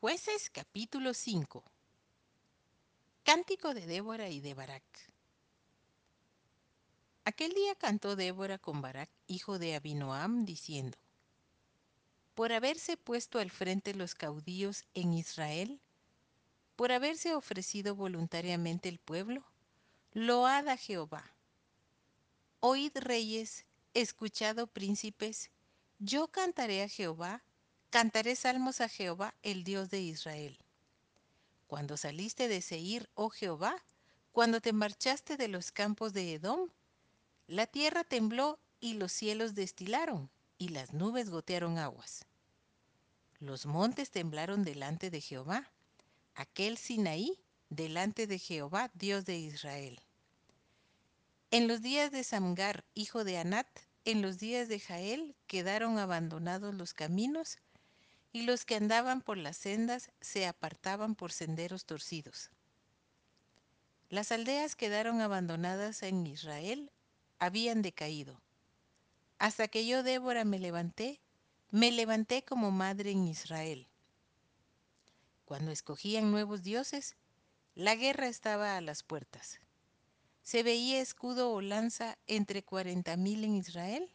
Jueces capítulo 5 Cántico de Débora y de Barak Aquel día cantó Débora con Barak, hijo de Abinoam, diciendo, Por haberse puesto al frente los caudillos en Israel, por haberse ofrecido voluntariamente el pueblo, load a Jehová. Oíd reyes, escuchado príncipes, yo cantaré a Jehová, cantaré salmos a Jehová, el Dios de Israel. Cuando saliste de Seir, oh Jehová, cuando te marchaste de los campos de Edom, la tierra tembló y los cielos destilaron, y las nubes gotearon aguas. Los montes temblaron delante de Jehová, aquel Sinaí delante de Jehová, Dios de Israel. En los días de Samgar, hijo de Anat, en los días de Jael, quedaron abandonados los caminos, y los que andaban por las sendas se apartaban por senderos torcidos. Las aldeas quedaron abandonadas en Israel, habían decaído. Hasta que yo, Débora, me levanté, me levanté como madre en Israel. Cuando escogían nuevos dioses, la guerra estaba a las puertas. ¿Se veía escudo o lanza entre cuarenta mil en Israel?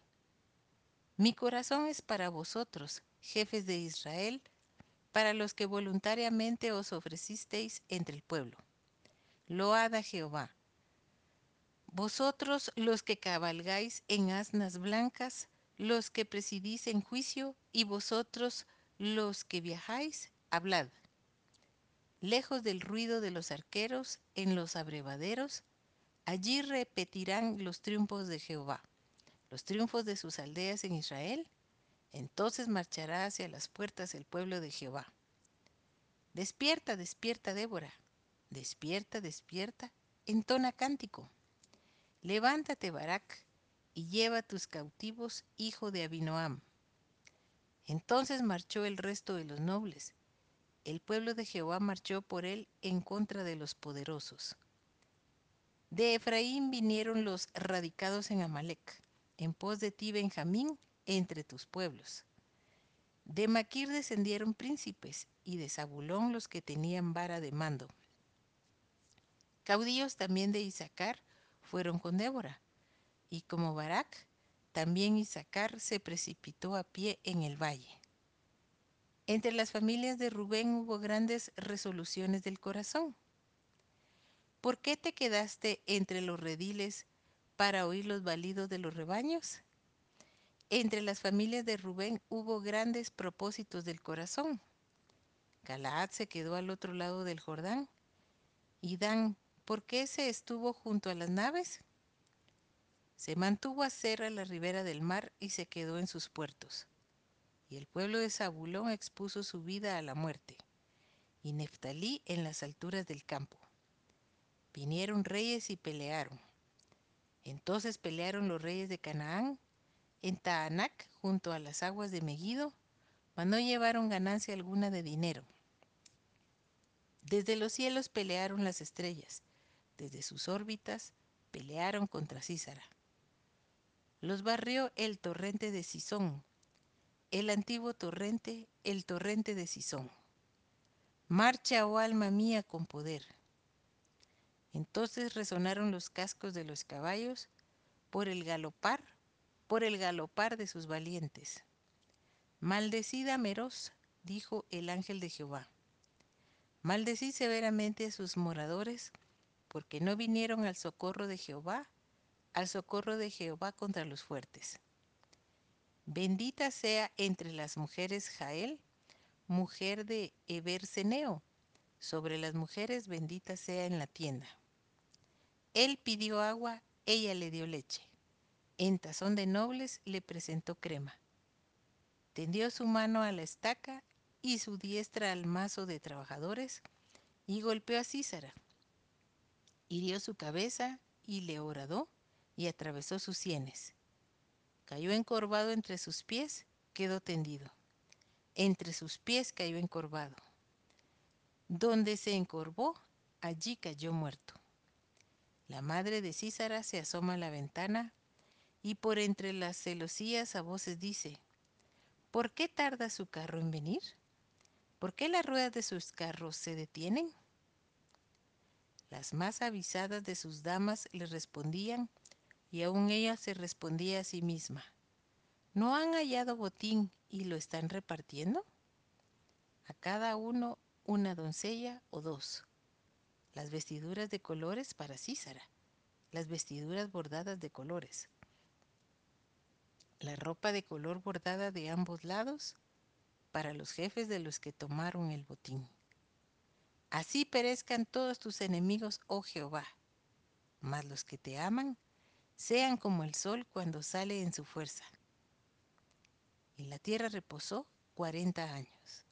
Mi corazón es para vosotros, jefes de Israel, para los que voluntariamente os ofrecisteis entre el pueblo. Load a Jehová. Vosotros los que cabalgáis en asnas blancas, los que presidís en juicio, y vosotros los que viajáis, hablad. Lejos del ruido de los arqueros, en los abrevaderos, allí repetirán los triunfos de Jehová, los triunfos de sus aldeas en Israel, entonces marchará hacia las puertas el pueblo de Jehová. Despierta, despierta, Débora. Despierta, despierta, entona cántico. Levántate, Barak, y lleva tus cautivos, hijo de Abinoam. Entonces marchó el resto de los nobles. El pueblo de Jehová marchó por él en contra de los poderosos. De Efraín vinieron los radicados en Amalek, en pos de ti, Benjamín, entre tus pueblos. De Maquir descendieron príncipes, y de Zabulón los que tenían vara de mando. Caudillos también de Isaacar fueron con Débora, y como Barak, también Isaacar se precipitó a pie en el valle. Entre las familias de Rubén hubo grandes resoluciones del corazón. ¿Por qué te quedaste entre los rediles para oír los balidos de los rebaños? Entre las familias de Rubén hubo grandes propósitos del corazón. Galaad se quedó al otro lado del Jordán. Y Dan, ¿por qué se estuvo junto a las naves? Se mantuvo a ser a la ribera del mar y se quedó en sus puertos. Y el pueblo de Zabulón expuso su vida a la muerte, y Neftalí en las alturas del campo. Vinieron reyes y pelearon. Entonces pelearon los reyes de Canaán en Taanac, junto a las aguas de Megiddo, mas no llevaron ganancia alguna de dinero. Desde los cielos pelearon las estrellas, desde sus órbitas pelearon contra Císara. Los barrió el torrente de Sisón, el antiguo torrente, el torrente de Sisón. Marcha, oh alma mía, con poder. Entonces resonaron los cascos de los caballos por el galopar por el galopar de sus valientes. Maldecida Meroz, dijo el ángel de Jehová. Maldecí severamente a sus moradores, porque no vinieron al socorro de Jehová, al socorro de Jehová contra los fuertes. Bendita sea entre las mujeres Jael, mujer de Eberseneo, sobre las mujeres bendita sea en la tienda. Él pidió agua, ella le dio leche. En tazón de nobles le presentó crema. Tendió su mano a la estaca y su diestra al mazo de trabajadores y golpeó a Císara. Hirió su cabeza y le horadó y atravesó sus sienes. Cayó encorvado entre sus pies, quedó tendido. Entre sus pies cayó encorvado. Donde se encorvó, allí cayó muerto. La madre de Císara se asoma a la ventana y por entre las celosías a voces dice, ¿por qué tarda su carro en venir? ¿Por qué las ruedas de sus carros se detienen? Las más avisadas de sus damas le respondían, y aún ella se respondía a sí misma. ¿No han hallado botín y lo están repartiendo? A cada uno una doncella o dos. Las vestiduras de colores para Císara, las vestiduras bordadas de colores. La ropa de color bordada de ambos lados para los jefes de los que tomaron el botín. Así perezcan todos tus enemigos, oh Jehová, mas los que te aman sean como el sol cuando sale en su fuerza. Y la tierra reposó cuarenta años.